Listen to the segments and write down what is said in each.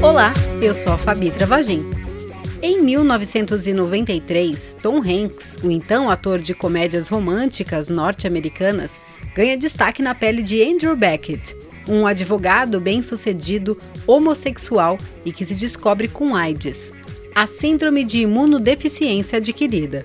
Olá, eu sou a Fabi Travagin. Em 1993, Tom Hanks, o então ator de comédias românticas norte-americanas, ganha destaque na pele de Andrew Beckett, um advogado bem-sucedido homossexual e que se descobre com AIDS, a síndrome de imunodeficiência adquirida.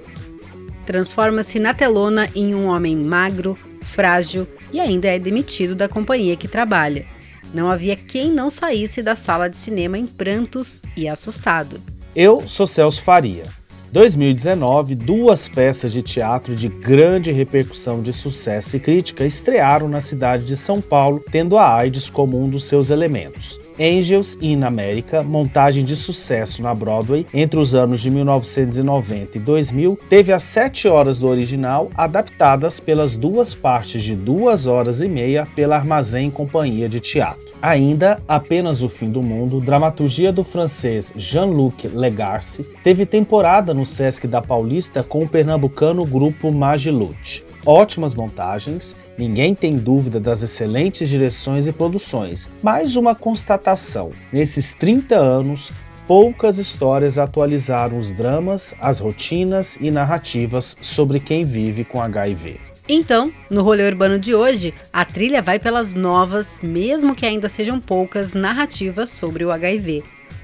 Transforma-se na telona em um homem magro, frágil e ainda é demitido da companhia que trabalha. Não havia quem não saísse da sala de cinema em prantos e assustado. Eu sou Celso Faria. 2019, duas peças de teatro de grande repercussão de sucesso e crítica estrearam na cidade de São Paulo, tendo a AIDS como um dos seus elementos. Angels in America, montagem de sucesso na Broadway entre os anos de 1990 e 2000, teve as sete horas do original adaptadas pelas duas partes de duas horas e meia pela Armazém Companhia de Teatro. Ainda Apenas o Fim do Mundo, dramaturgia do francês Jean-Luc Legarce, teve temporada no Sesc da Paulista com o pernambucano grupo Magilute. Ótimas montagens, ninguém tem dúvida das excelentes direções e produções, mais uma constatação: nesses 30 anos, poucas histórias atualizaram os dramas, as rotinas e narrativas sobre quem vive com HIV. Então, no rolê urbano de hoje, a trilha vai pelas novas, mesmo que ainda sejam poucas, narrativas sobre o HIV.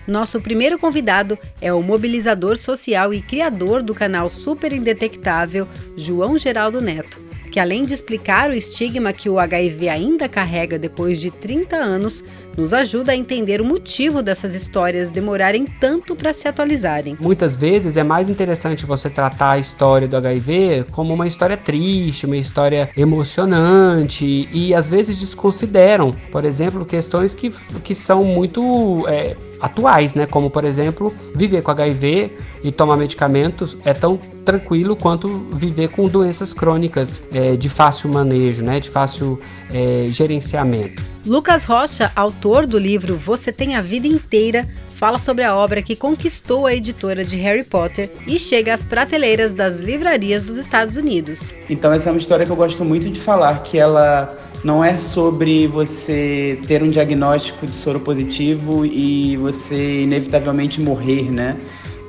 Nosso primeiro convidado é o mobilizador social e criador do canal Super Indetectável, João Geraldo Neto que além de explicar o estigma que o HIV ainda carrega depois de 30 anos, nos ajuda a entender o motivo dessas histórias demorarem tanto para se atualizarem. Muitas vezes é mais interessante você tratar a história do HIV como uma história triste, uma história emocionante e às vezes desconsideram, por exemplo, questões que, que são muito é, atuais, né? Como por exemplo, viver com HIV e tomar medicamentos é tão tranquilo quanto viver com doenças crônicas é, de fácil manejo, né? De fácil é, gerenciamento. Lucas Rocha, autor do livro Você Tem a Vida Inteira, fala sobre a obra que conquistou a editora de Harry Potter e chega às prateleiras das livrarias dos Estados Unidos. Então essa é uma história que eu gosto muito de falar, que ela não é sobre você ter um diagnóstico de soro positivo e você inevitavelmente morrer, né?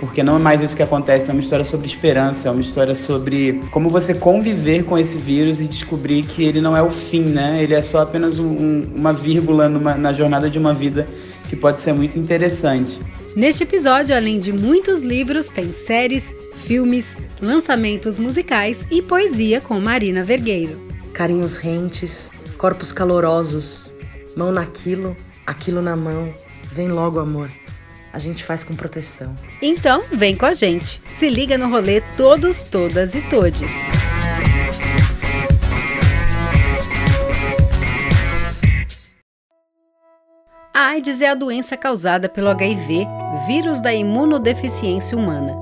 Porque não é mais isso que acontece, é uma história sobre esperança, é uma história sobre como você conviver com esse vírus e descobrir que ele não é o fim, né? Ele é só apenas um, uma vírgula numa, na jornada de uma vida que pode ser muito interessante. Neste episódio, além de muitos livros, tem séries, filmes, lançamentos musicais e poesia com Marina Vergueiro. Carinhos rentes, corpos calorosos, mão naquilo, aquilo na mão. Vem logo, amor. A gente faz com proteção. Então, vem com a gente. Se liga no rolê todos, todas e todes. A AIDS é a doença causada pelo HIV, vírus da imunodeficiência humana.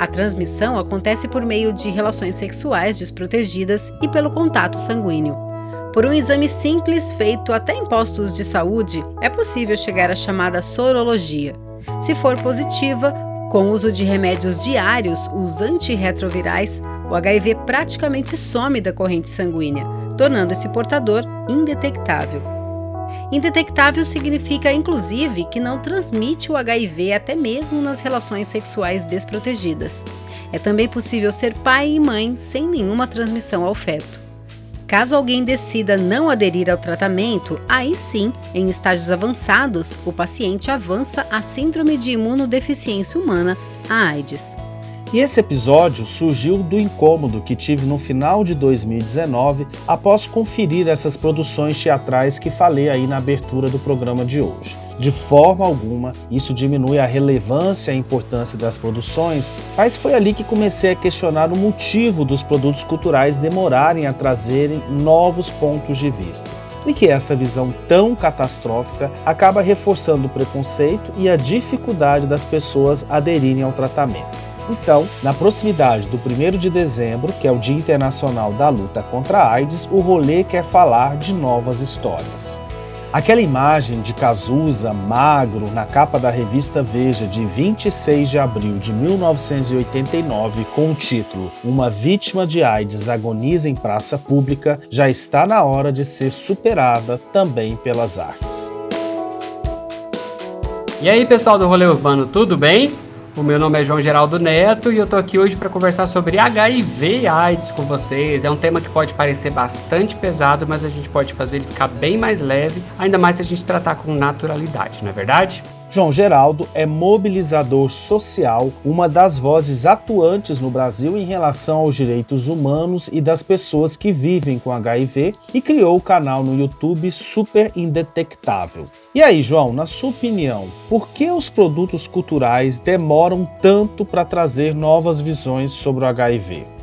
A transmissão acontece por meio de relações sexuais desprotegidas e pelo contato sanguíneo. Por um exame simples feito até em postos de saúde, é possível chegar à chamada sorologia. Se for positiva, com uso de remédios diários, os antirretrovirais, o HIV praticamente some da corrente sanguínea, tornando esse portador indetectável. Indetectável significa, inclusive, que não transmite o HIV até mesmo nas relações sexuais desprotegidas. É também possível ser pai e mãe sem nenhuma transmissão ao feto. Caso alguém decida não aderir ao tratamento, aí sim, em estágios avançados, o paciente avança a síndrome de imunodeficiência humana, a AIDS. E esse episódio surgiu do incômodo que tive no final de 2019 após conferir essas produções teatrais que falei aí na abertura do programa de hoje. De forma alguma, isso diminui a relevância e a importância das produções, mas foi ali que comecei a questionar o motivo dos produtos culturais demorarem a trazerem novos pontos de vista. E que essa visão tão catastrófica acaba reforçando o preconceito e a dificuldade das pessoas aderirem ao tratamento. Então, na proximidade do 1 de dezembro, que é o Dia Internacional da Luta contra a AIDS, o rolê quer falar de novas histórias. Aquela imagem de Cazuza magro na capa da revista Veja de 26 de abril de 1989 com o título Uma vítima de AIDS agoniza em praça pública já está na hora de ser superada também pelas artes. E aí, pessoal do Rolê Urbano, tudo bem? O meu nome é João Geraldo Neto e eu tô aqui hoje para conversar sobre HIV e AIDS com vocês. É um tema que pode parecer bastante pesado, mas a gente pode fazer ele ficar bem mais leve, ainda mais se a gente tratar com naturalidade, não é verdade? João Geraldo é mobilizador social, uma das vozes atuantes no Brasil em relação aos direitos humanos e das pessoas que vivem com HIV e criou o canal no YouTube Super Indetectável. E aí, João, na sua opinião, por que os produtos culturais demoram tanto para trazer novas visões sobre o HIV?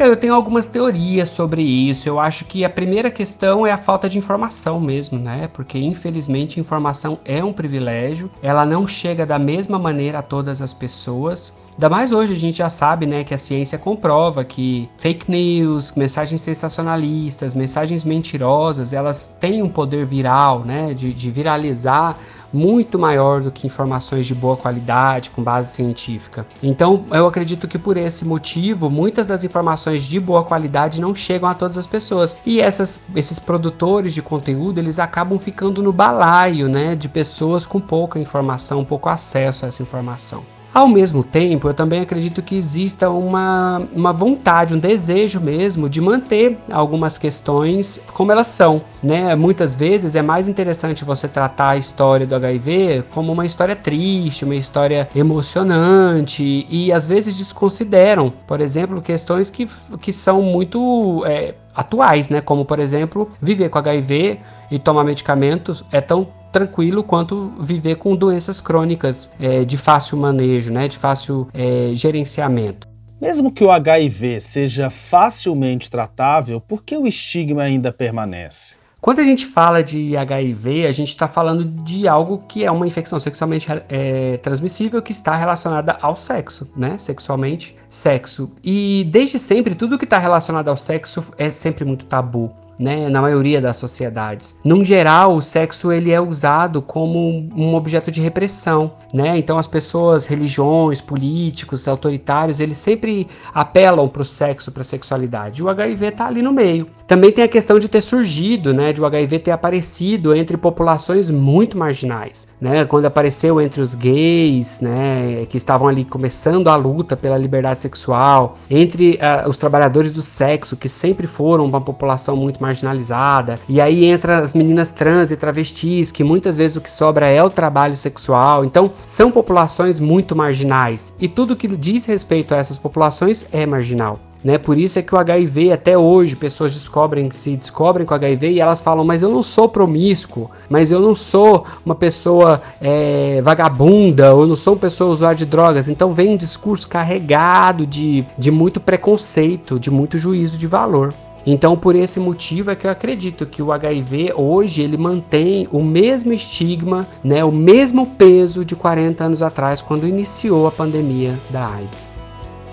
Então, eu tenho algumas teorias sobre isso. Eu acho que a primeira questão é a falta de informação mesmo, né? Porque infelizmente informação é um privilégio, ela não chega da mesma maneira a todas as pessoas. Ainda mais hoje a gente já sabe, né, que a ciência comprova que fake news, mensagens sensacionalistas, mensagens mentirosas, elas têm um poder viral, né, de, de viralizar muito maior do que informações de boa qualidade, com base científica. Então, eu acredito que por esse motivo, muitas das informações de boa qualidade não chegam a todas as pessoas. E essas, esses produtores de conteúdo, eles acabam ficando no balaio, né, de pessoas com pouca informação, pouco acesso a essa informação. Ao mesmo tempo, eu também acredito que exista uma, uma vontade, um desejo mesmo de manter algumas questões como elas são. Né? Muitas vezes é mais interessante você tratar a história do HIV como uma história triste, uma história emocionante e às vezes desconsideram, por exemplo, questões que, que são muito é, atuais, né? como por exemplo, viver com HIV e tomar medicamentos é tão tranquilo quanto viver com doenças crônicas é, de fácil manejo, né, de fácil é, gerenciamento. Mesmo que o HIV seja facilmente tratável, por que o estigma ainda permanece? Quando a gente fala de HIV, a gente está falando de algo que é uma infecção sexualmente é, transmissível que está relacionada ao sexo, né? Sexualmente, sexo. E desde sempre, tudo que está relacionado ao sexo é sempre muito tabu né, na maioria das sociedades. Num geral, o sexo ele é usado como um objeto de repressão, né? Então as pessoas, religiões, políticos, autoritários, eles sempre apelam para o sexo, para a sexualidade. O HIV está ali no meio. Também tem a questão de ter surgido, né, de o HIV ter aparecido entre populações muito marginais, né? Quando apareceu entre os gays, né, que estavam ali começando a luta pela liberdade sexual, entre uh, os trabalhadores do sexo, que sempre foram uma população muito marginalizada, e aí entra as meninas trans e travestis, que muitas vezes o que sobra é o trabalho sexual. Então, são populações muito marginais, e tudo que diz respeito a essas populações é marginal. Né? Por isso é que o HIV, até hoje, pessoas descobrem, se descobrem com HIV e elas falam, mas eu não sou promíscuo, mas eu não sou uma pessoa é, vagabunda, ou não sou uma pessoa usuária de drogas. Então vem um discurso carregado de, de muito preconceito, de muito juízo de valor. Então, por esse motivo é que eu acredito que o HIV hoje ele mantém o mesmo estigma, né, o mesmo peso de 40 anos atrás, quando iniciou a pandemia da AIDS.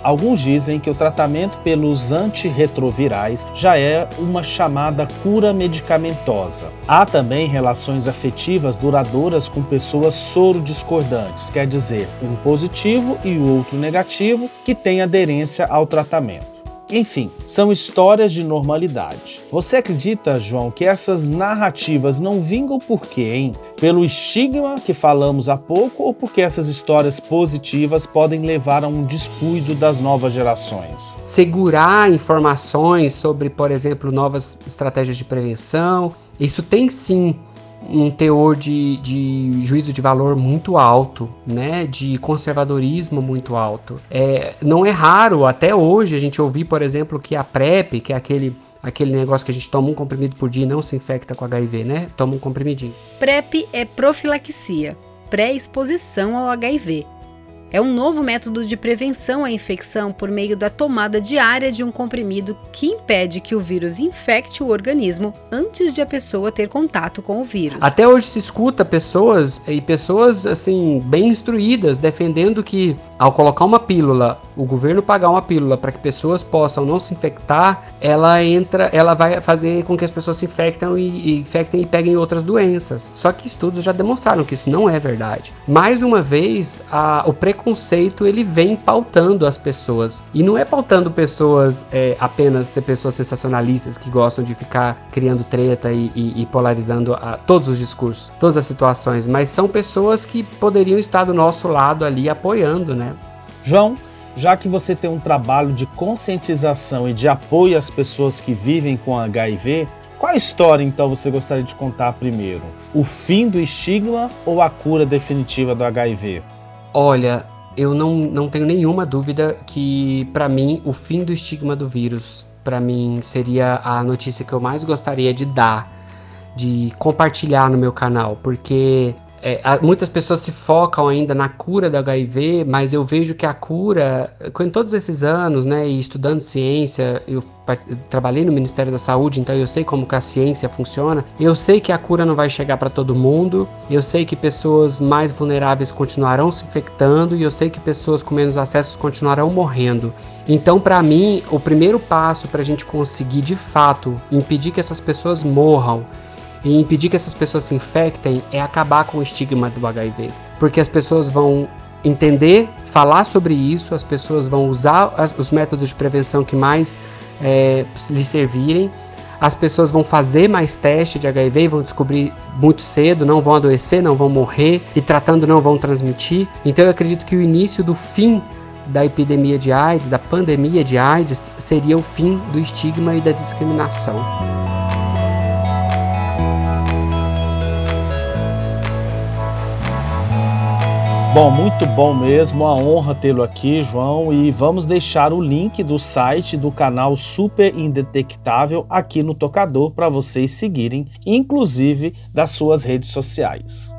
Alguns dizem que o tratamento pelos antirretrovirais já é uma chamada cura medicamentosa. Há também relações afetivas duradouras com pessoas soro-discordantes, quer dizer, um positivo e o outro negativo, que têm aderência ao tratamento. Enfim, são histórias de normalidade. Você acredita, João, que essas narrativas não vingam por quê, hein? Pelo estigma que falamos há pouco ou porque essas histórias positivas podem levar a um descuido das novas gerações? Segurar informações sobre, por exemplo, novas estratégias de prevenção, isso tem sim um teor de, de juízo de valor muito alto, né, de conservadorismo muito alto. É, não é raro até hoje a gente ouvir, por exemplo, que a PrEP, que é aquele aquele negócio que a gente toma um comprimido por dia e não se infecta com HIV, né? Toma um comprimidinho. PrEP é profilaxia, pré-exposição ao HIV é um novo método de prevenção à infecção por meio da tomada diária de um comprimido que impede que o vírus infecte o organismo antes de a pessoa ter contato com o vírus. Até hoje se escuta pessoas e pessoas assim bem instruídas defendendo que ao colocar uma pílula, o governo pagar uma pílula para que pessoas possam não se infectar, ela entra, ela vai fazer com que as pessoas se infectem e, e infectem e peguem outras doenças. Só que estudos já demonstraram que isso não é verdade. Mais uma vez, a, o preconceito ele vem pautando as pessoas e não é pautando pessoas é, apenas ser pessoas sensacionalistas que gostam de ficar criando treta e, e, e polarizando a, todos os discursos, todas as situações, mas são pessoas que poderiam estar do nosso lado ali apoiando, né? João, já que você tem um trabalho de conscientização e de apoio às pessoas que vivem com HIV, qual história então você gostaria de contar primeiro? O fim do estigma ou a cura definitiva do HIV? Olha, eu não, não tenho nenhuma dúvida que, para mim, o fim do estigma do vírus, para mim, seria a notícia que eu mais gostaria de dar, de compartilhar no meu canal, porque é, muitas pessoas se focam ainda na cura do HIV, mas eu vejo que a cura, com todos esses anos, né, e estudando ciência, eu, eu trabalhei no Ministério da Saúde, então eu sei como que a ciência funciona. Eu sei que a cura não vai chegar para todo mundo. Eu sei que pessoas mais vulneráveis continuarão se infectando e eu sei que pessoas com menos acessos continuarão morrendo. Então, para mim, o primeiro passo para a gente conseguir de fato impedir que essas pessoas morram e impedir que essas pessoas se infectem é acabar com o estigma do HIV. Porque as pessoas vão entender, falar sobre isso, as pessoas vão usar as, os métodos de prevenção que mais é, lhe servirem, as pessoas vão fazer mais teste de HIV vão descobrir muito cedo, não vão adoecer, não vão morrer e tratando não vão transmitir. Então eu acredito que o início do fim da epidemia de AIDS, da pandemia de AIDS, seria o fim do estigma e da discriminação. Bom, muito bom mesmo, uma honra tê-lo aqui, João, e vamos deixar o link do site do canal Super Indetectável aqui no tocador para vocês seguirem, inclusive das suas redes sociais.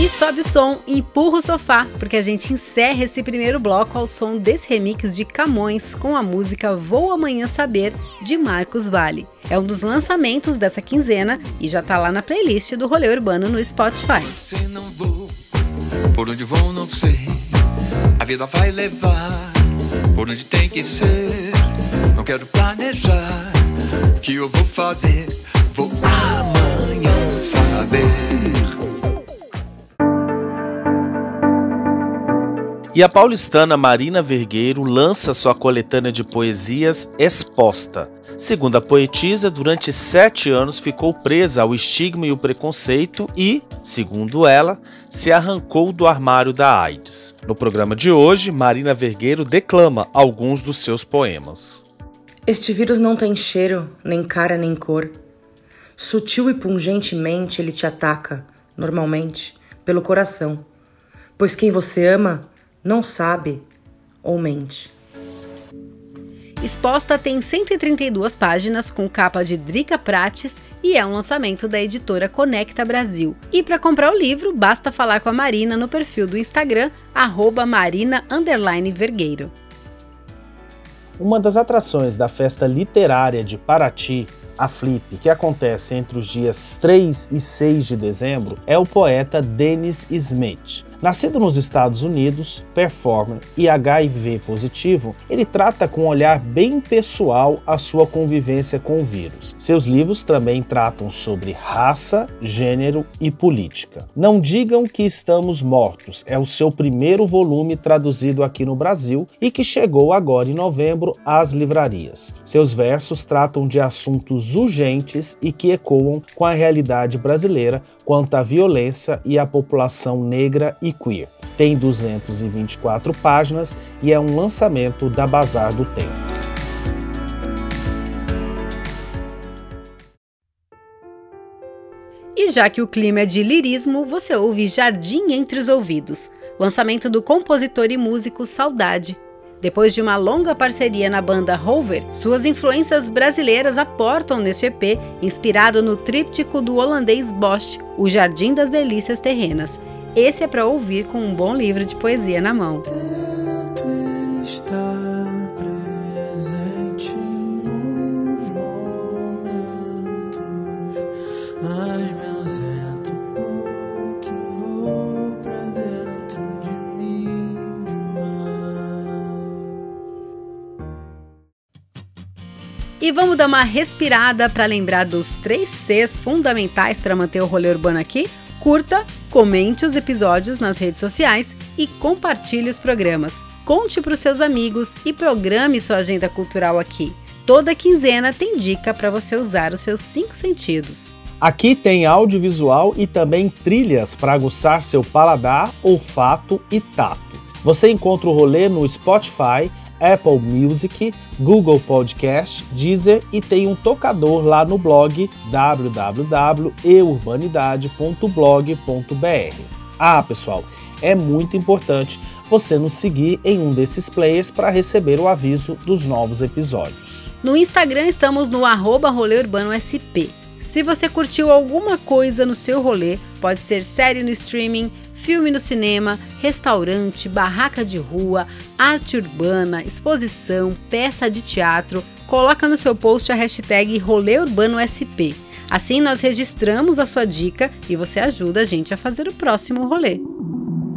E sobe o som, empurra o sofá, porque a gente encerra esse primeiro bloco ao som desse remix de Camões com a música Vou Amanhã Saber, de Marcos Vale. É um dos lançamentos dessa quinzena e já tá lá na playlist do Rolê Urbano no Spotify. não vou, por onde vou não sei, a vida vai levar, por onde tem que ser, não quero planejar, o que eu vou fazer, vou amanhã saber. E a paulistana Marina Vergueiro lança sua coletânea de poesias Exposta. Segundo a poetisa, durante sete anos ficou presa ao estigma e o preconceito e, segundo ela, se arrancou do armário da AIDS. No programa de hoje, Marina Vergueiro declama alguns dos seus poemas. Este vírus não tem cheiro, nem cara, nem cor. Sutil e pungentemente ele te ataca, normalmente, pelo coração. Pois quem você ama não sabe ou mente. Exposta tem 132 páginas com capa de Drica Prates e é um lançamento da editora Conecta Brasil. E para comprar o livro, basta falar com a Marina no perfil do Instagram, marina_vergueiro. Uma das atrações da festa literária de Paraty a Flip, que acontece entre os dias 3 e 6 de dezembro, é o poeta Dennis Smith. Nascido nos Estados Unidos, performer e HIV positivo, ele trata com um olhar bem pessoal a sua convivência com o vírus. Seus livros também tratam sobre raça, gênero e política. Não digam que estamos mortos é o seu primeiro volume traduzido aqui no Brasil e que chegou agora em novembro às livrarias. Seus versos tratam de assuntos urgentes e que ecoam com a realidade brasileira quanto à violência e à população negra e queer. Tem 224 páginas e é um lançamento da Bazar do Tempo. E já que o clima é de lirismo, você ouve Jardim Entre os Ouvidos, lançamento do compositor e músico Saudade, depois de uma longa parceria na banda Rover, suas influências brasileiras aportam neste EP, inspirado no tríptico do holandês Bosch, O Jardim das Delícias Terrenas. Esse é para ouvir com um bom livro de poesia na mão. E vamos dar uma respirada para lembrar dos três Cs fundamentais para manter o rolê urbano aqui: curta, comente os episódios nas redes sociais e compartilhe os programas. Conte para os seus amigos e programe sua agenda cultural aqui. Toda quinzena tem dica para você usar os seus cinco sentidos. Aqui tem audiovisual e também trilhas para aguçar seu paladar, olfato e tato. Você encontra o rolê no Spotify, Apple Music, Google Podcast, Deezer e tem um tocador lá no blog www.eurbanidade.blog.br. Ah, pessoal, é muito importante você nos seguir em um desses players para receber o aviso dos novos episódios. No Instagram estamos no arroba. Se você curtiu alguma coisa no seu rolê, pode ser série no streaming, filme no cinema, restaurante, barraca de rua, arte urbana, exposição, peça de teatro, coloca no seu post a hashtag Rolê Urbano SP. Assim nós registramos a sua dica e você ajuda a gente a fazer o próximo rolê.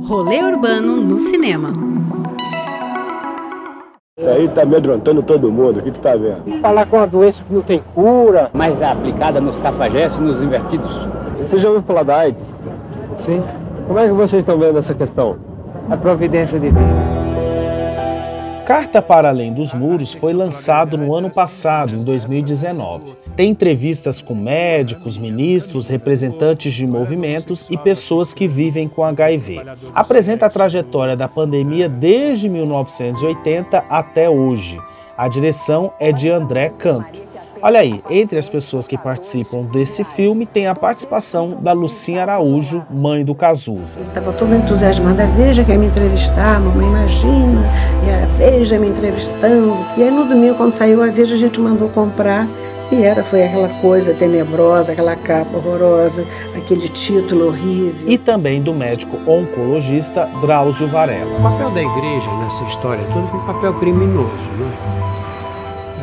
Rolê Urbano no cinema. Isso aí tá amedrontando todo mundo, o que tu tá vendo? Falar com uma doença que não tem cura. Mas é aplicada nos cafajestes e nos invertidos. Você já ouviu falar da AIDS? Sim. Como é que vocês estão vendo essa questão? A providência Deus. Carta para Além dos Muros foi lançado no ano passado, em 2019. Tem entrevistas com médicos, ministros, representantes de movimentos e pessoas que vivem com HIV. Apresenta a trajetória da pandemia desde 1980 até hoje. A direção é de André Canto. Olha aí, entre as pessoas que participam desse filme tem a participação da Lucinha Araújo, mãe do Cazuza. Ele estava todo entusiasmado, a Veja quer me entrevistar, mamãe imagina, e a Veja me entrevistando. E aí no domingo, quando saiu a Veja, a gente mandou comprar e era, foi aquela coisa tenebrosa, aquela capa horrorosa, aquele título horrível. E também do médico oncologista Drauzio Varela. O papel da igreja nessa história toda foi um papel criminoso, né?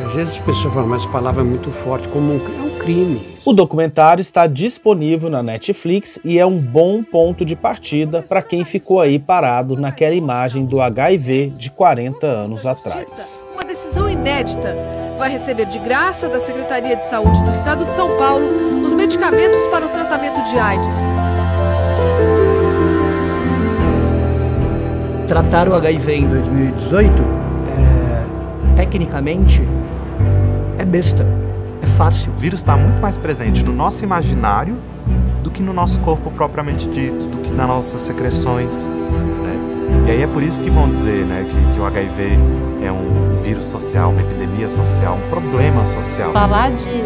Às vezes as pessoas falam, mas a palavra é muito forte, como um, é um crime. O documentário está disponível na Netflix e é um bom ponto de partida para quem ficou aí parado naquela imagem do HIV de 40 anos atrás. Uma decisão inédita. Vai receber de graça da Secretaria de Saúde do Estado de São Paulo os medicamentos para o tratamento de AIDS. Tratar o HIV em 2018, é, tecnicamente, besta, é fácil. O vírus está muito mais presente no nosso imaginário do que no nosso corpo propriamente dito, do que nas nossas secreções. Né? E aí é por isso que vão dizer né, que, que o HIV é um vírus social, uma epidemia social, um problema social. Falar de,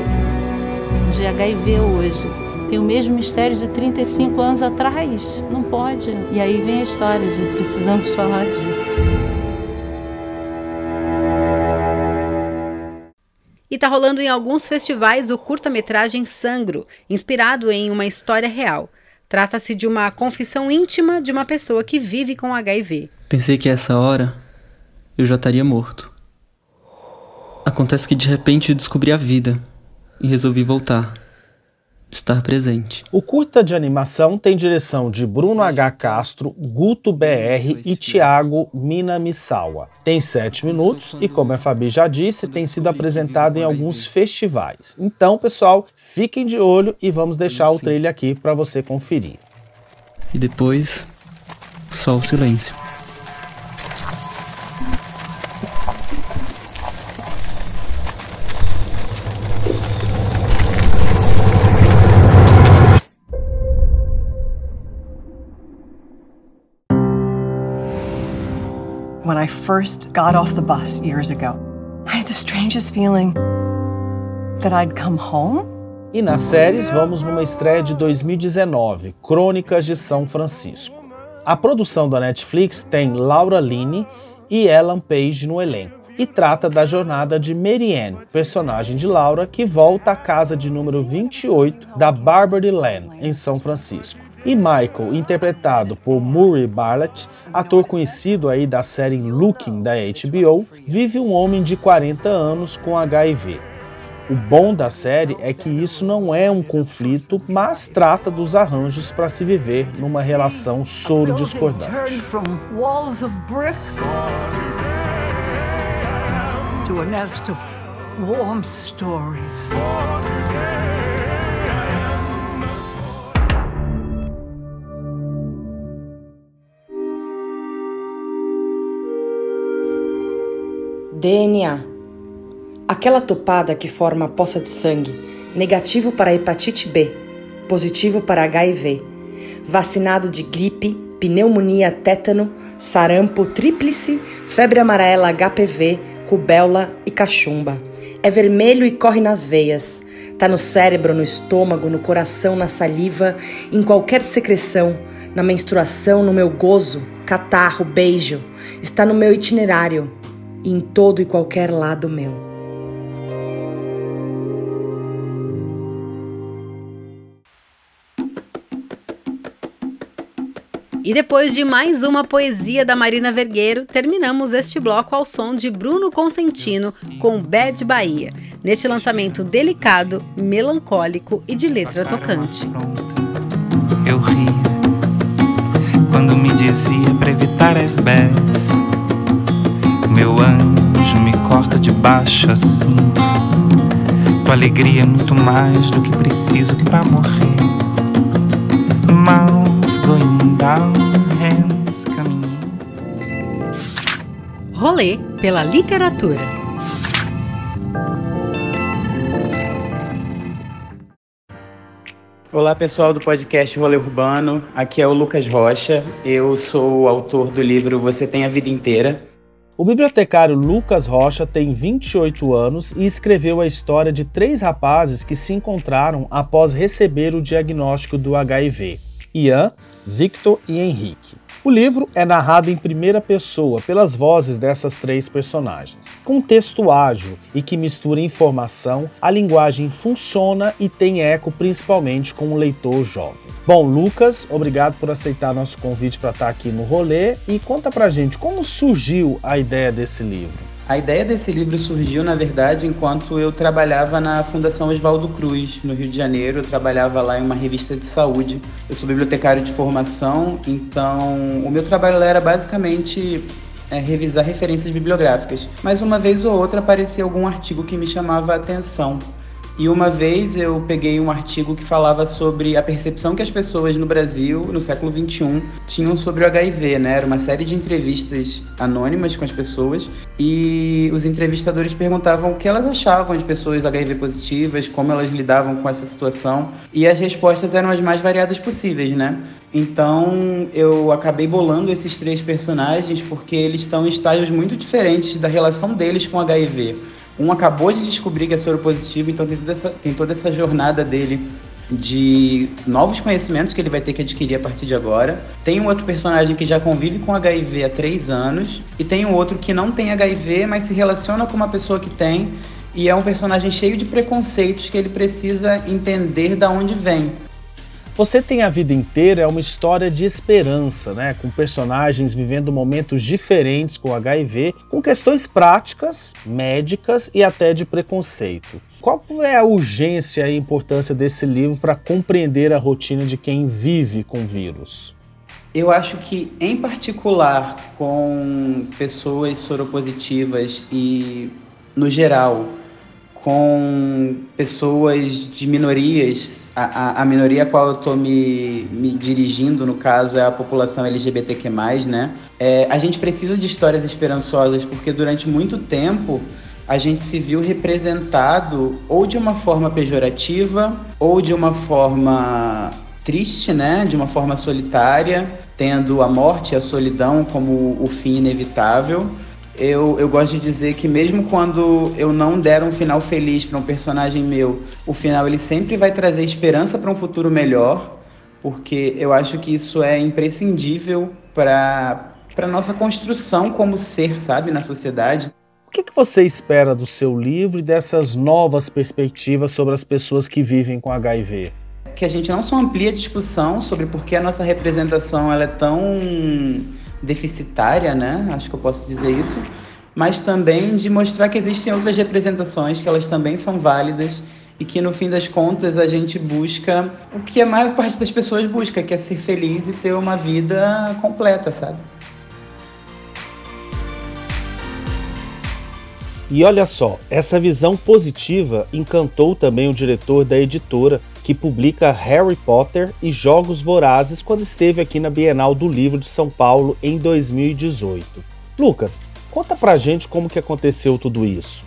de HIV hoje tem o mesmo mistério de 35 anos atrás. Não pode. E aí vem a história de precisamos falar disso. E tá rolando em alguns festivais o curta-metragem Sangro, inspirado em uma história real. Trata-se de uma confissão íntima de uma pessoa que vive com HIV. Pensei que essa hora eu já estaria morto. Acontece que de repente descobri a vida e resolvi voltar estar presente. O curta de animação tem direção de Bruno H. Castro, Guto BR e Thiago Minamisawa. Tem sete minutos e, como a Fabi já disse, tem sido apresentado em alguns festivais. Então, pessoal, fiquem de olho e vamos deixar o trailer aqui para você conferir. E depois, só o silêncio. I first got off the bus years ago. I had the strangest feeling that I'd come home. E nas séries, vamos numa estreia de 2019, Crônicas de São Francisco. A produção da Netflix tem Laura Linney e Ellen Page no elenco e trata da jornada de Marianne, personagem de Laura, que volta à casa de número 28 da Barbary Lane, em São Francisco. E Michael, interpretado por Murray Bartlett, ator conhecido aí da série Looking da HBO, vive um homem de 40 anos com HIV. O bom da série é que isso não é um conflito, mas trata dos arranjos para se viver numa relação soro-discordante. warm stories. DNA. Aquela topada que forma a poça de sangue, negativo para hepatite B, positivo para HIV, vacinado de gripe, pneumonia, tétano, sarampo, tríplice, febre amarela, HPV, rubéola e cachumba. É vermelho e corre nas veias. Tá no cérebro, no estômago, no coração, na saliva, em qualquer secreção, na menstruação, no meu gozo, catarro, beijo. Está no meu itinerário em todo e qualquer lado meu. E depois de mais uma poesia da Marina Vergueiro, terminamos este bloco ao som de Bruno Consentino com Bad Bahia, neste lançamento delicado, melancólico e de letra tocante. Eu ria quando me dizia para evitar as bets. Meu anjo me corta de baixo assim. Tua alegria é muito mais do que preciso para morrer. Mouth going down, hands coming in. Rolê pela literatura. Olá pessoal do podcast Rolê Urbano, aqui é o Lucas Rocha, eu sou o autor do livro Você Tem a Vida Inteira. O bibliotecário Lucas Rocha tem 28 anos e escreveu a história de três rapazes que se encontraram após receber o diagnóstico do HIV: Ian, Victor e Henrique. O livro é narrado em primeira pessoa pelas vozes dessas três personagens. Com um texto ágil e que mistura informação, a linguagem funciona e tem eco principalmente com o leitor jovem. Bom, Lucas, obrigado por aceitar nosso convite para estar aqui no rolê e conta pra gente como surgiu a ideia desse livro. A ideia desse livro surgiu, na verdade, enquanto eu trabalhava na Fundação Oswaldo Cruz, no Rio de Janeiro. Eu trabalhava lá em uma revista de saúde. Eu sou bibliotecário de formação, então o meu trabalho era basicamente é, revisar referências bibliográficas. Mas uma vez ou outra aparecia algum artigo que me chamava a atenção. E uma vez eu peguei um artigo que falava sobre a percepção que as pessoas no Brasil, no século XXI, tinham sobre o HIV, né? Era uma série de entrevistas anônimas com as pessoas e os entrevistadores perguntavam o que elas achavam de pessoas HIV positivas, como elas lidavam com essa situação e as respostas eram as mais variadas possíveis, né? Então eu acabei bolando esses três personagens porque eles estão em estágios muito diferentes da relação deles com HIV. Um acabou de descobrir que é soro positivo, então tem toda, essa, tem toda essa jornada dele de novos conhecimentos que ele vai ter que adquirir a partir de agora. Tem um outro personagem que já convive com HIV há três anos. E tem um outro que não tem HIV, mas se relaciona com uma pessoa que tem. E é um personagem cheio de preconceitos que ele precisa entender da onde vem. Você tem a vida inteira é uma história de esperança, né? Com personagens vivendo momentos diferentes com HIV, com questões práticas, médicas e até de preconceito. Qual é a urgência e a importância desse livro para compreender a rotina de quem vive com vírus? Eu acho que, em particular, com pessoas soropositivas e, no geral, com pessoas de minorias a, a, minoria a qual eu estou me, me dirigindo, no caso, é a população LGBTQ+, né? É, a gente precisa de histórias esperançosas, porque durante muito tempo a gente se viu representado ou de uma forma pejorativa, ou de uma forma triste, né? De uma forma solitária, tendo a morte e a solidão como o fim inevitável eu, eu gosto de dizer que mesmo quando eu não der um final feliz para um personagem meu, o final ele sempre vai trazer esperança para um futuro melhor, porque eu acho que isso é imprescindível para para nossa construção como ser, sabe, na sociedade. O que, que você espera do seu livro e dessas novas perspectivas sobre as pessoas que vivem com HIV? Que a gente não só amplie a discussão sobre por que a nossa representação ela é tão deficitária, né? Acho que eu posso dizer isso, mas também de mostrar que existem outras representações que elas também são válidas e que no fim das contas a gente busca o que a maior parte das pessoas busca, que é ser feliz e ter uma vida completa, sabe? E olha só, essa visão positiva encantou também o diretor da editora que publica Harry Potter e Jogos Vorazes quando esteve aqui na Bienal do Livro de São Paulo em 2018. Lucas, conta pra gente como que aconteceu tudo isso.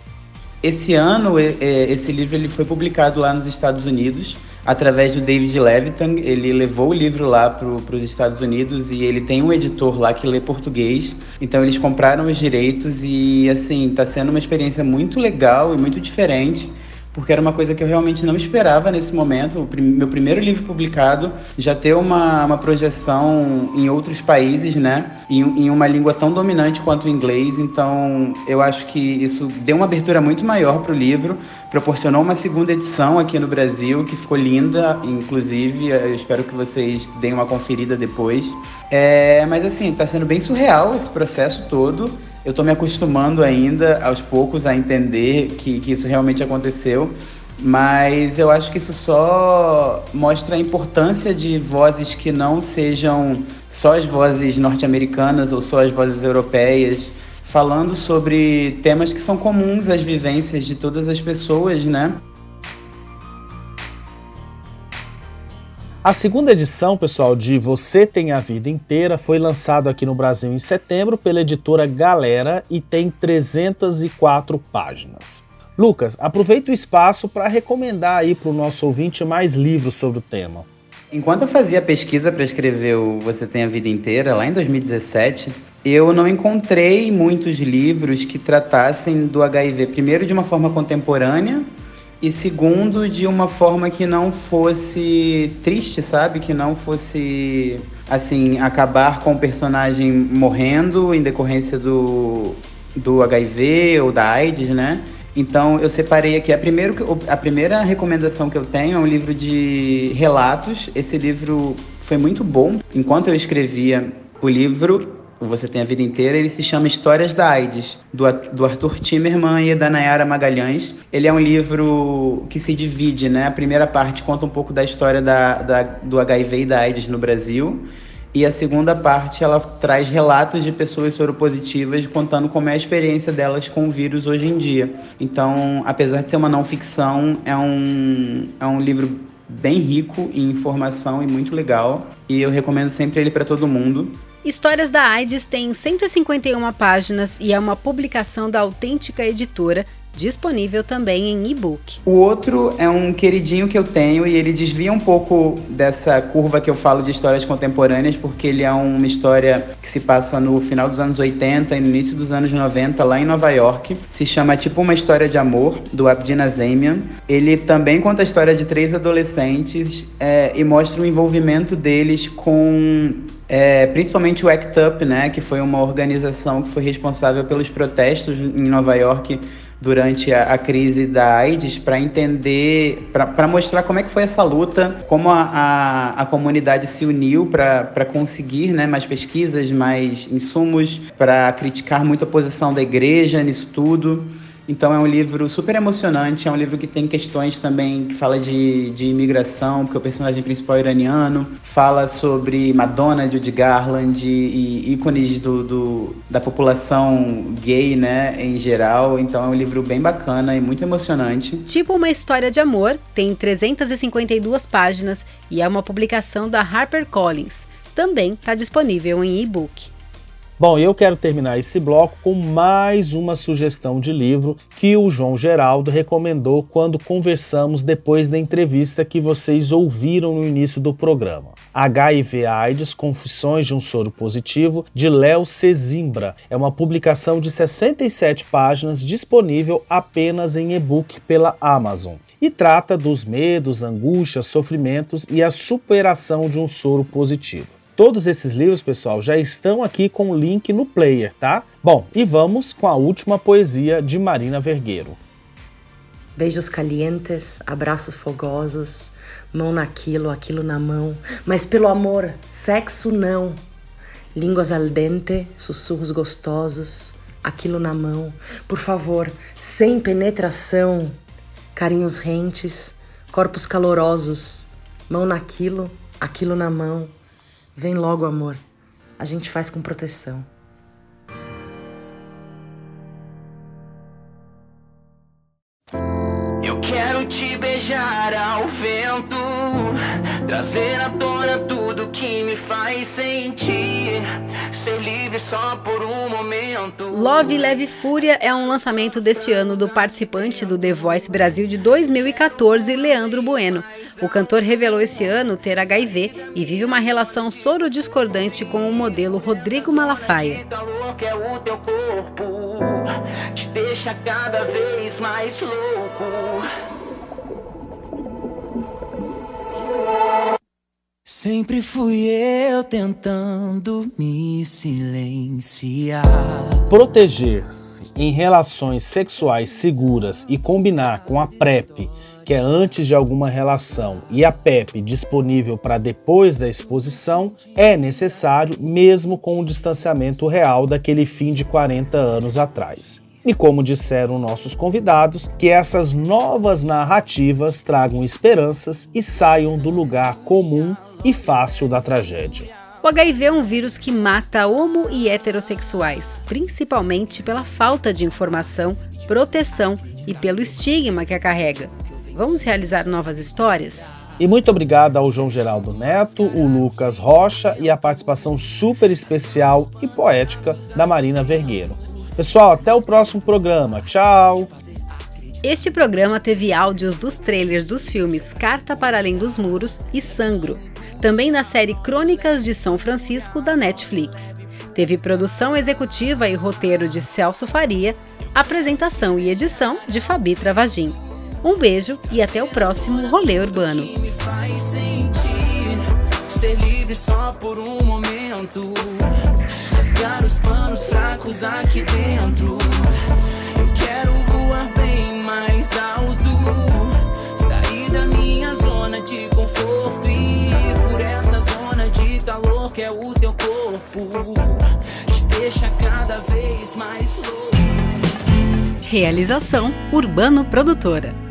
Esse ano, esse livro ele foi publicado lá nos Estados Unidos através do David Levitan. Ele levou o livro lá para os Estados Unidos e ele tem um editor lá que lê português. Então eles compraram os direitos e assim está sendo uma experiência muito legal e muito diferente porque era uma coisa que eu realmente não esperava nesse momento. Prim meu primeiro livro publicado já ter uma, uma projeção em outros países, né? Em, em, uma língua tão dominante quanto o inglês. Então, eu acho que isso deu uma abertura muito maior para o livro, proporcionou uma segunda edição aqui no Brasil, que ficou linda, inclusive. Eu espero que vocês deem uma conferida depois. É, mas, assim, está sendo bem surreal esse processo todo eu estou me acostumando ainda, aos poucos, a entender que, que isso realmente aconteceu. Mas eu acho que isso só mostra a importância de vozes que não sejam só as vozes norte-americanas ou só as vozes europeias, falando sobre temas que são comuns às vivências de todas as pessoas, né? A segunda edição, pessoal, de Você Tem a Vida Inteira foi lançado aqui no Brasil em setembro pela editora Galera e tem 304 páginas. Lucas, aproveita o espaço para recomendar aí para o nosso ouvinte mais livros sobre o tema. Enquanto eu fazia pesquisa para escrever o Você Tem a Vida Inteira, lá em 2017, eu não encontrei muitos livros que tratassem do HIV, primeiro de uma forma contemporânea e segundo, de uma forma que não fosse triste, sabe? Que não fosse, assim, acabar com o personagem morrendo em decorrência do, do HIV ou da AIDS, né? Então eu separei aqui a, primeiro, a primeira recomendação que eu tenho é um livro de relatos. Esse livro foi muito bom. Enquanto eu escrevia o livro, você Tem a Vida Inteira, ele se chama Histórias da AIDS, do, do Arthur Timerman e da Nayara Magalhães. Ele é um livro que se divide, né? A primeira parte conta um pouco da história da, da, do HIV e da AIDS no Brasil. E a segunda parte ela traz relatos de pessoas soropositivas contando como é a experiência delas com o vírus hoje em dia. Então, apesar de ser uma não ficção, é um, é um livro bem rico em informação e muito legal. E eu recomendo sempre ele para todo mundo. Histórias da AIDS tem 151 páginas e é uma publicação da Autêntica Editora, disponível também em e-book. O outro é um queridinho que eu tenho e ele desvia um pouco dessa curva que eu falo de histórias contemporâneas, porque ele é uma história que se passa no final dos anos 80 e no início dos anos 90, lá em Nova York. Se chama Tipo uma História de Amor, do Abdina Zemian. Ele também conta a história de três adolescentes é, e mostra o envolvimento deles com é, principalmente o ACT UP, né, que foi uma organização que foi responsável pelos protestos em Nova York durante a, a crise da AIDS para entender, para mostrar como é que foi essa luta, como a, a, a comunidade se uniu para conseguir né, mais pesquisas, mais insumos, para criticar muito a posição da igreja nisso tudo. Então é um livro super emocionante, é um livro que tem questões também que fala de, de imigração, porque o personagem principal é iraniano, fala sobre Madonna, Judy Garland e, ícones do, do, da população gay, né, em geral. Então é um livro bem bacana e muito emocionante. Tipo uma história de amor, tem 352 páginas e é uma publicação da HarperCollins. Também está disponível em e-book. Bom, eu quero terminar esse bloco com mais uma sugestão de livro que o João Geraldo recomendou quando conversamos depois da entrevista que vocês ouviram no início do programa. HIV AIDS Confissões de um Soro Positivo, de Léo Cezimbra. É uma publicação de 67 páginas disponível apenas em e-book pela Amazon e trata dos medos, angústias, sofrimentos e a superação de um soro positivo. Todos esses livros, pessoal, já estão aqui com o link no player, tá? Bom, e vamos com a última poesia de Marina Vergueiro. Beijos calientes, abraços fogosos, mão naquilo, aquilo na mão, mas pelo amor, sexo não. Línguas al dente, sussurros gostosos, aquilo na mão, por favor, sem penetração. Carinhos rentes, corpos calorosos, mão naquilo, aquilo na mão Vem logo, amor. A gente faz com proteção. Eu quero te beijar ao vento, trazer a dor que me faz sentir. Ser livre só por um momento. Love Leve Fúria é um lançamento deste ano do participante do The Voice Brasil de 2014, Leandro Bueno. O cantor revelou esse ano ter HIV e vive uma relação soro-discordante com o modelo Rodrigo Malafaia. É te deixa cada vez mais louco. Sempre fui eu tentando me silenciar. Proteger-se em relações sexuais seguras e combinar com a PrEP, que é antes de alguma relação, e a PEP disponível para depois da exposição, é necessário mesmo com o distanciamento real daquele fim de 40 anos atrás. E como disseram nossos convidados, que essas novas narrativas tragam esperanças e saiam do lugar comum e fácil da tragédia. O HIV é um vírus que mata homo e heterossexuais, principalmente pela falta de informação, proteção e pelo estigma que a carrega. Vamos realizar novas histórias? E muito obrigado ao João Geraldo Neto, o Lucas Rocha e a participação super especial e poética da Marina Vergueiro. Pessoal, até o próximo programa. Tchau! Este programa teve áudios dos trailers dos filmes Carta para Além dos Muros e Sangro, também na série Crônicas de São Francisco da Netflix. Teve produção executiva e roteiro de Celso Faria, apresentação e edição de Fabi Travagin. Um beijo e até o próximo Rolê Urbano. Ser livre só por um momento. Rasgar os panos fracos aqui dentro. Mais alto. Sair da minha zona de conforto e por essa zona de calor que é o teu corpo. Te deixa cada vez mais louco. Realização Urbano Produtora.